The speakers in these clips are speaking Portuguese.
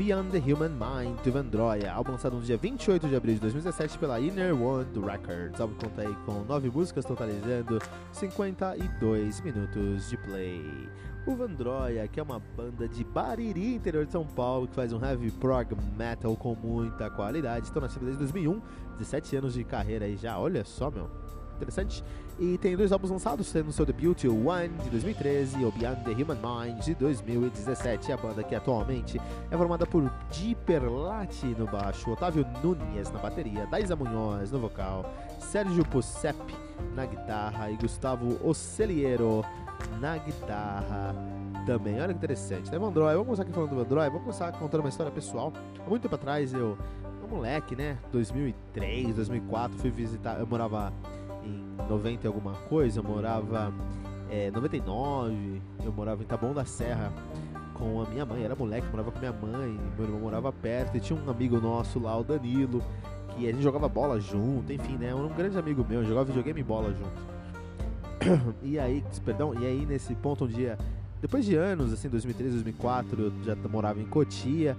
Beyond the Human Mind, do Vandroia, álbum lançado no dia 28 de abril de 2017 pela Inner World Records. O álbum conta aí com 9 músicas, totalizando 52 minutos de play. O Vandroia, que é uma banda de Bariri, interior de São Paulo, que faz um heavy prog metal com muita qualidade. Estão nativos desde 2001, 17 anos de carreira aí já, olha só, meu interessante. E tem dois álbuns lançados, sendo seu debut o One de 2013 e o Beyond the Human Mind de 2017. A banda que atualmente é formada por Dipper Lati no baixo, Otávio Nunes na bateria, Daisa Munhoz no vocal, Sérgio Pucep na guitarra e Gustavo Oceliero na guitarra também. Olha que interessante, né, Vandroy? Vamos começar aqui falando do Vandroy, vamos começar contando uma história pessoal. Há muito tempo atrás eu, um moleque, né, 2003, 2004, fui visitar, eu morava 90 e alguma coisa, eu morava é, 99, eu morava em Taboão da Serra com a minha mãe, era moleque, morava com minha mãe, meu irmão morava perto e tinha um amigo nosso lá, o Danilo, que a gente jogava bola junto, enfim, né? Um grande amigo meu, jogava videogame e bola junto. e aí, perdão, e aí nesse ponto um dia, depois de anos, assim, 2003, 2004, eu já morava em Cotia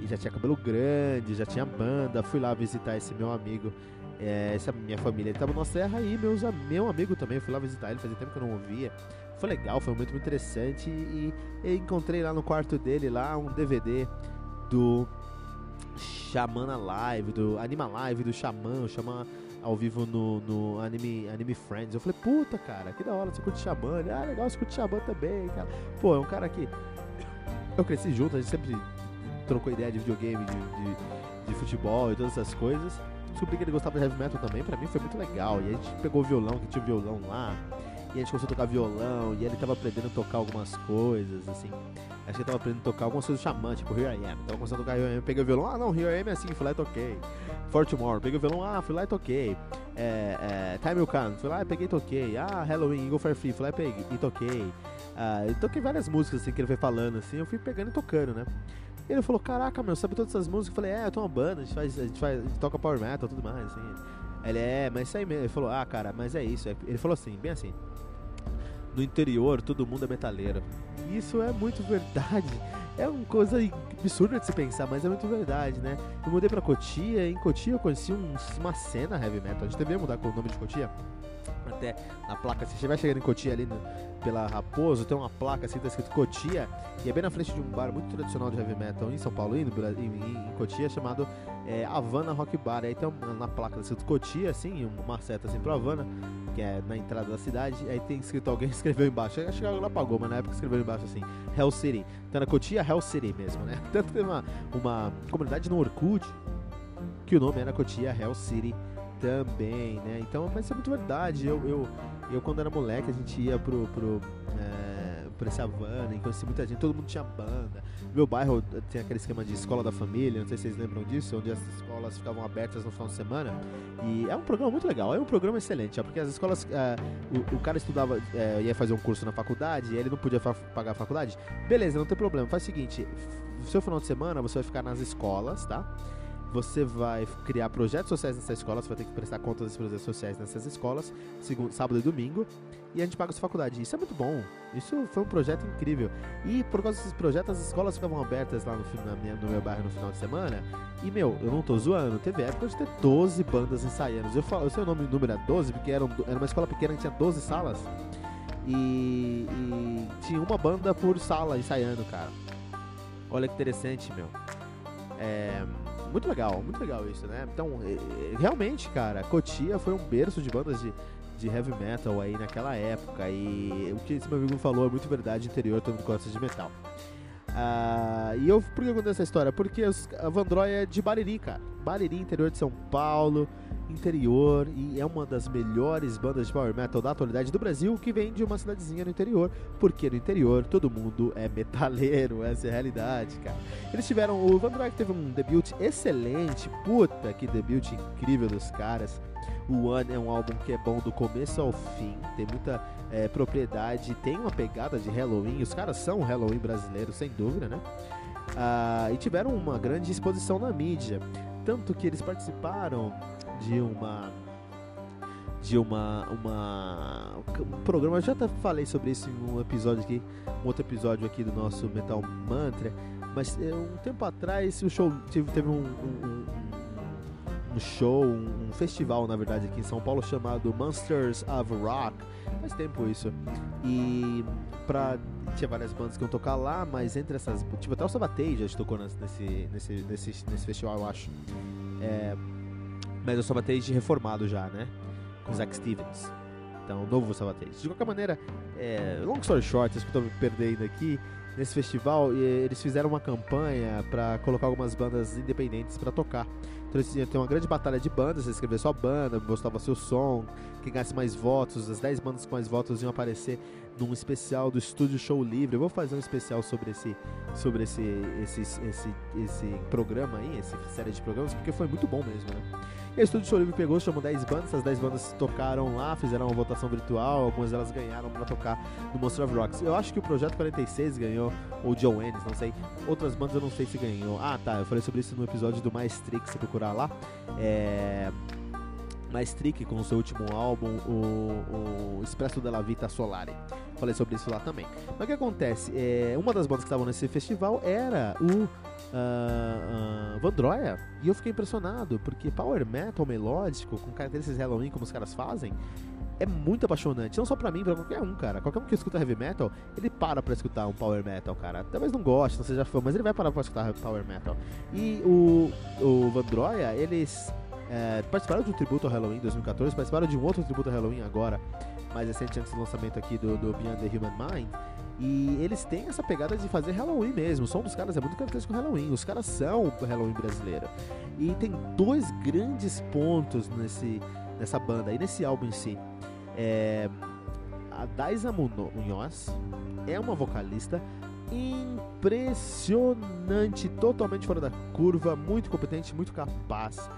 e já tinha cabelo grande, já tinha banda, fui lá visitar esse meu amigo é, essa minha família estava na serra e meus, meu amigo também, eu fui lá visitar ele, fazia tempo que eu não ouvia. Foi legal, foi muito interessante e, e encontrei lá no quarto dele lá um DVD do Xamana Live, do Anima Live do Xamã, o Xamã ao vivo no, no Anime, Anime Friends. Eu falei, puta cara, que da hora, você curte Xamã? Ele, ah, legal, você curte Xamã também, cara. Pô, é um cara que eu cresci junto, a gente sempre trocou ideia de videogame, de, de, de futebol e todas essas coisas descobri que ele gostava de heavy metal também, pra mim foi muito legal. E a gente pegou o violão, que tinha o violão lá, e a gente começou a tocar violão, e ele tava aprendendo a tocar algumas coisas, assim. Acho que ele tava aprendendo a tocar algumas coisas do tipo Here I Am. Tava começando a tocar Here I Am, peguei o violão, ah não, Here I Am é assim, fui lá e toquei. For Tomorrow, peguei o violão, ah, fui lá e toquei. É, é, Time Will Come, fui lá e peguei e toquei. Ah, Halloween, Eagle for Free, fui lá e peguei e toquei. Ah, e toquei várias músicas assim que ele foi falando, assim, eu fui pegando e tocando, né? Ele falou, caraca, meu, sabe todas essas músicas? Eu falei, é, eu tenho uma banda, a gente faz, a gente faz, a gente toca power metal e tudo mais, assim. Ele é, mas isso aí mesmo. Ele falou, ah, cara, mas é isso. Ele falou assim, bem assim. No interior, todo mundo é metaleiro. Isso é muito verdade. É uma coisa absurda de se pensar, mas é muito verdade, né? Eu mudei pra Cotia, e em Cotia eu conheci um, uma cena heavy metal. A gente deveria mudar com o nome de Cotia até na placa, se você vai chegando em Cotia ali no, pela Raposo, tem uma placa assim, tá escrito Cotia, e é bem na frente de um bar muito tradicional de heavy metal em São Paulo e no, em, em, Cotia, chamado é, Havana Rock Bar. Aí tem uma, na placa tá escrito Cotia, assim, uma seta assim pro Havana, que é na entrada da cidade, aí tem escrito alguém escreveu embaixo, acho que ela apagou, mas na época escreveu embaixo assim, Hell City. Então na Cotia, Hell City mesmo, né? Tanto que tem uma, uma comunidade no Orkut, que o nome era Cotia Hell City também, né? Então, mas isso é muito verdade. Eu, eu, eu quando era moleque, a gente ia pro, pro, é, pra essa e conheci muita gente, todo mundo tinha banda. Meu bairro tem aquele esquema de escola da família, não sei se vocês lembram disso, onde as escolas ficavam abertas no final de semana. E é um programa muito legal, é um programa excelente, porque as escolas, é, o, o, cara estudava, é, ia fazer um curso na faculdade, e ele não podia pagar a faculdade. Beleza, não tem problema, faz o seguinte, seu final de semana você vai ficar nas escolas, tá? Você vai criar projetos sociais nessa escola, você vai ter que prestar contas desses projetos sociais nessas escolas, segundo, sábado e domingo, e a gente paga a sua faculdade. Isso é muito bom. Isso foi um projeto incrível. E por causa desses projetos, as escolas ficavam abertas lá no, minha, no meu bairro no final de semana. E, meu, eu não tô zoando, teve época de ter 12 bandas ensaiando. Eu, falo, eu sei o nome, número é 12, porque era, um, era uma escola pequena que tinha 12 salas. E, e tinha uma banda por sala ensaiando, cara. Olha que interessante, meu. É muito legal, muito legal isso, né? Então, realmente, cara, Cotia foi um berço de bandas de, de heavy metal aí naquela época. E o que esse meu amigo falou é muito verdade, interior todo mundo gosta de metal. Uh, e eu, por que eu contei essa história? Porque os, a Vandroy é de Bariri, cara. Bariri, interior de São Paulo interior e é uma das melhores bandas de power metal da atualidade do Brasil que vem de uma cidadezinha no interior, porque no interior todo mundo é metaleiro, essa é a realidade, cara. Eles tiveram, o Van Dyke teve um debut excelente, puta que debut incrível dos caras. O One é um álbum que é bom do começo ao fim, tem muita é, propriedade, tem uma pegada de Halloween, os caras são Halloween brasileiro, sem dúvida, né? Ah, e tiveram uma grande exposição na mídia, tanto que eles participaram de uma de uma, uma um programa, eu já até falei sobre isso em um episódio aqui, um outro episódio aqui do nosso Metal Mantra, mas é, um tempo atrás o show teve, teve um, um, um show, um, um, festival na verdade aqui em São Paulo chamado Monsters of Rock, faz tempo isso, e pra, tinha várias bandas que iam tocar lá, mas entre essas, tipo até o Sabatage já tocou nesse, nesse, nesse, nesse festival eu acho, é, mas eu sou baterista reformado já, né? Com Zack Stevens. Então, novo Sabatage. De qualquer maneira, é, long story short, isso que eu tô me perdendo aqui, nesse festival, eles fizeram uma campanha para colocar algumas bandas independentes para tocar. Então eles iam ter uma grande batalha de bandas, você escrevia sua banda, mostrava seu som, quem ganhasse mais votos, as 10 bandas com mais votos iam aparecer num especial do Estúdio Show Livre. Eu vou fazer um especial sobre esse sobre esse esse, esse, esse programa aí, essa série de programas, porque foi muito bom mesmo, né? E a Estúdio Show Livre pegou, chamou 10 bandas, essas 10 bandas tocaram lá, fizeram uma votação virtual, algumas delas ganharam para tocar no Monster of Rocks. Eu acho que o Projeto 46 ganhou, ou John Ennis, não sei. Outras bandas eu não sei se ganhou. Ah, tá, eu falei sobre isso no episódio do Maestrix, se procurar lá. É... Maestric com o seu último álbum, o, o Expresso della Vita Solare. Falei sobre isso lá também. Mas o que acontece? É, uma das bandas que estavam nesse festival era o uh, uh, Vandroia. E eu fiquei impressionado, porque power metal melódico, com características Halloween como os caras fazem, é muito apaixonante. Não só pra mim, pra qualquer um, cara. Qualquer um que escuta heavy metal, ele para pra escutar um power metal, cara. Talvez não goste, não seja fã, mas ele vai parar pra escutar power metal. E o, o Vandroia, eles é, participaram de um tributo ao Halloween 2014, participaram de um outro tributo ao Halloween agora, mais recente antes do lançamento aqui do, do Beyond the Human Mind. E eles têm essa pegada de fazer Halloween mesmo. O som dos caras é muito característico com Halloween. Os caras são o Halloween brasileiro. E tem dois grandes pontos nesse, nessa banda e nesse álbum em si. É, a Daisa Munhoz é uma vocalista impressionante, totalmente fora da curva, muito competente, muito capaz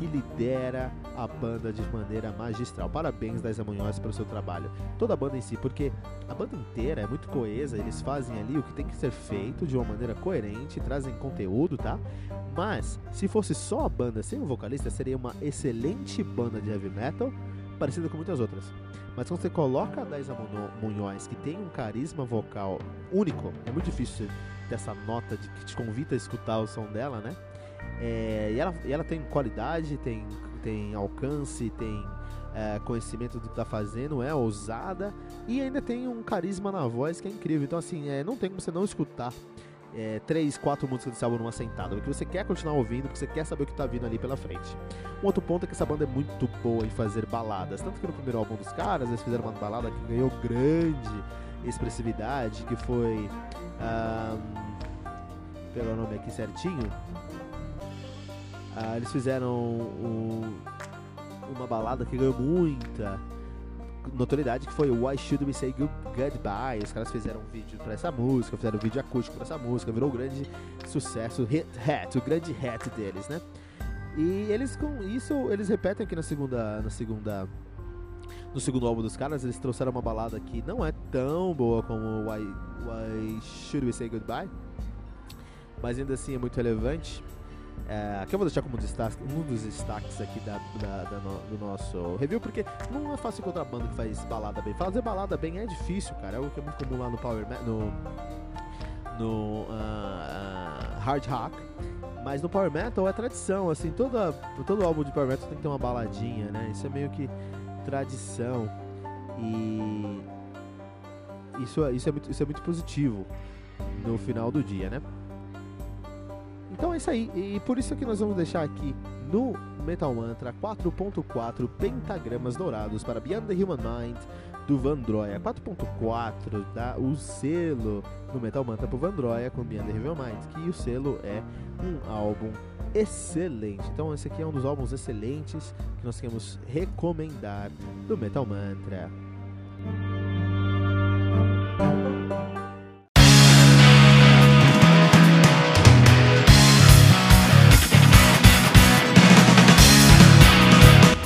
que lidera a banda de maneira magistral. Parabéns, Daisa Munhoz, pelo seu trabalho. Toda a banda em si, porque a banda inteira é muito coesa, eles fazem ali o que tem que ser feito de uma maneira coerente, trazem conteúdo, tá? Mas, se fosse só a banda sem o vocalista, seria uma excelente banda de heavy metal, parecida com muitas outras. Mas quando você coloca a Daisa Munhoz, que tem um carisma vocal único, é muito difícil ter essa nota de que te convida a escutar o som dela, né? É, e, ela, e ela tem qualidade, tem, tem alcance, tem é, conhecimento do que tá fazendo, é ousada e ainda tem um carisma na voz que é incrível. Então, assim, é, não tem como você não escutar é, três, quatro músicas desse álbum numa sentada, porque você quer continuar ouvindo, porque você quer saber o que tá vindo ali pela frente. Um outro ponto é que essa banda é muito boa em fazer baladas, tanto que no primeiro álbum dos caras eles fizeram uma balada que ganhou grande expressividade, que foi. Um, pelo nome aqui certinho, ah, eles fizeram um, uma balada que ganhou muita notoriedade, que foi Why Should We Say Goodbye. Os caras fizeram um vídeo para essa música, fizeram um vídeo acústico para essa música, virou um grande sucesso, hit hat, o grande hat deles, né? E eles com isso, eles repetem aqui na segunda, na segunda no segundo álbum dos caras, eles trouxeram uma balada que não é tão boa como Why, Why Should We Say Goodbye, mas ainda assim é muito relevante. É, que eu vou deixar como destaque, um dos destaques aqui da, da, da no, do nosso review, porque não é fácil encontrar banda que faz balada bem. Fazer balada bem é difícil, cara. É algo que é muito comum lá no Power no, no uh, uh, Hard Rock. Mas no Power Metal é tradição, assim, toda, todo álbum de Power Metal tem que ter uma baladinha, né? Isso é meio que tradição. E isso, é, isso, é, muito, isso é muito positivo no final do dia, né? Então é isso aí, e por isso que nós vamos deixar aqui no Metal Mantra 4.4 pentagramas dourados para Beyond the Human Mind do Vandroia. 4.4 dá o selo no Metal Mantra pro Vandroia com Beyond the Human Mind, que o selo é um álbum excelente. Então esse aqui é um dos álbuns excelentes que nós queremos recomendar do Metal Mantra.